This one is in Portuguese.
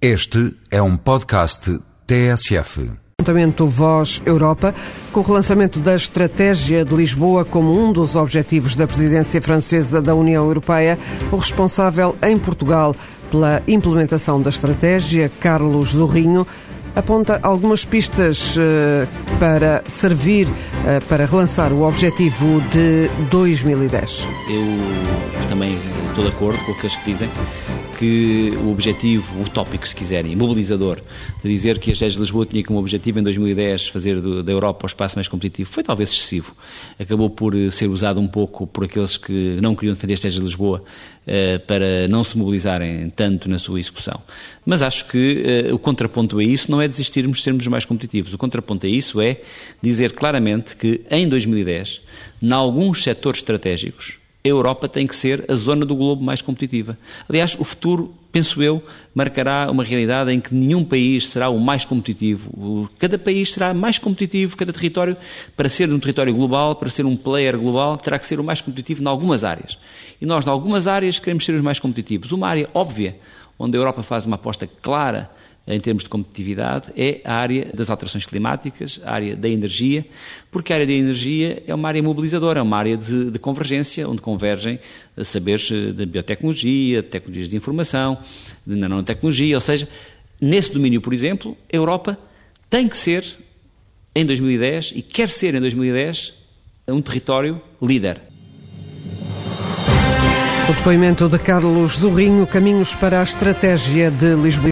Este é um podcast TSF. Apontamento Voz Europa, com o relançamento da Estratégia de Lisboa como um dos objetivos da presidência francesa da União Europeia, o responsável em Portugal pela implementação da estratégia, Carlos Zorrinho, aponta algumas pistas uh, para servir uh, para relançar o objetivo de 2010. Eu também estou de acordo com aqueles que dizem que o objetivo utópico, se quiserem, mobilizador, de dizer que a Estratégia de Lisboa tinha como objetivo em 2010 fazer da Europa o espaço mais competitivo, foi talvez excessivo. Acabou por eh, ser usado um pouco por aqueles que não queriam defender a Estratégia de Lisboa eh, para não se mobilizarem tanto na sua execução. Mas acho que eh, o contraponto a isso não é desistirmos de sermos mais competitivos. O contraponto a isso é dizer claramente que em 2010, em alguns setores estratégicos, a Europa tem que ser a zona do globo mais competitiva. Aliás, o futuro, penso eu, marcará uma realidade em que nenhum país será o mais competitivo. Cada país será mais competitivo, cada território, para ser um território global, para ser um player global, terá que ser o mais competitivo em algumas áreas. E nós, em algumas áreas, queremos ser os mais competitivos. Uma área óbvia, onde a Europa faz uma aposta clara em termos de competitividade é a área das alterações climáticas, a área da energia, porque a área da energia é uma área mobilizadora, é uma área de, de convergência, onde convergem saberes da biotecnologia, tecnologias de informação, de nanotecnologia, ou seja, nesse domínio, por exemplo, a Europa tem que ser, em 2010, e quer ser em 2010, um território líder. O depoimento de Carlos Zorrinho, Caminhos para a Estratégia de Lisboa.